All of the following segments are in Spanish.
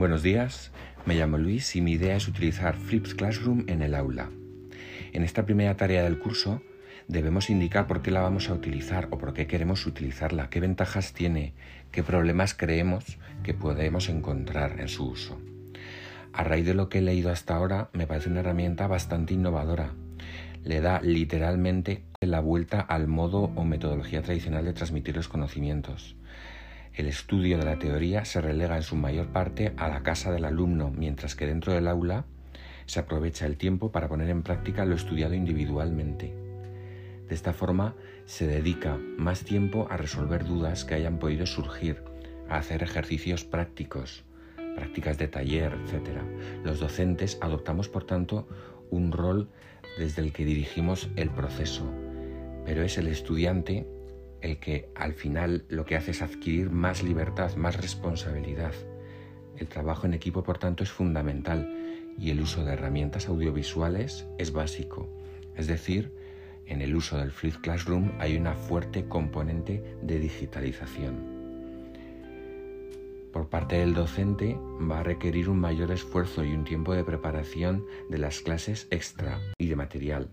Buenos días, me llamo Luis y mi idea es utilizar Flips Classroom en el aula. En esta primera tarea del curso debemos indicar por qué la vamos a utilizar o por qué queremos utilizarla, qué ventajas tiene, qué problemas creemos que podemos encontrar en su uso. A raíz de lo que he leído hasta ahora, me parece una herramienta bastante innovadora. Le da literalmente la vuelta al modo o metodología tradicional de transmitir los conocimientos. El estudio de la teoría se relega en su mayor parte a la casa del alumno, mientras que dentro del aula se aprovecha el tiempo para poner en práctica lo estudiado individualmente. De esta forma se dedica más tiempo a resolver dudas que hayan podido surgir, a hacer ejercicios prácticos, prácticas de taller, etc. Los docentes adoptamos, por tanto, un rol desde el que dirigimos el proceso, pero es el estudiante el que al final lo que hace es adquirir más libertad, más responsabilidad. El trabajo en equipo, por tanto, es fundamental y el uso de herramientas audiovisuales es básico. Es decir, en el uso del Flip Classroom hay una fuerte componente de digitalización. Por parte del docente va a requerir un mayor esfuerzo y un tiempo de preparación de las clases extra y de material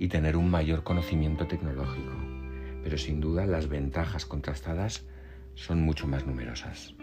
y tener un mayor conocimiento tecnológico pero sin duda las ventajas contrastadas son mucho más numerosas.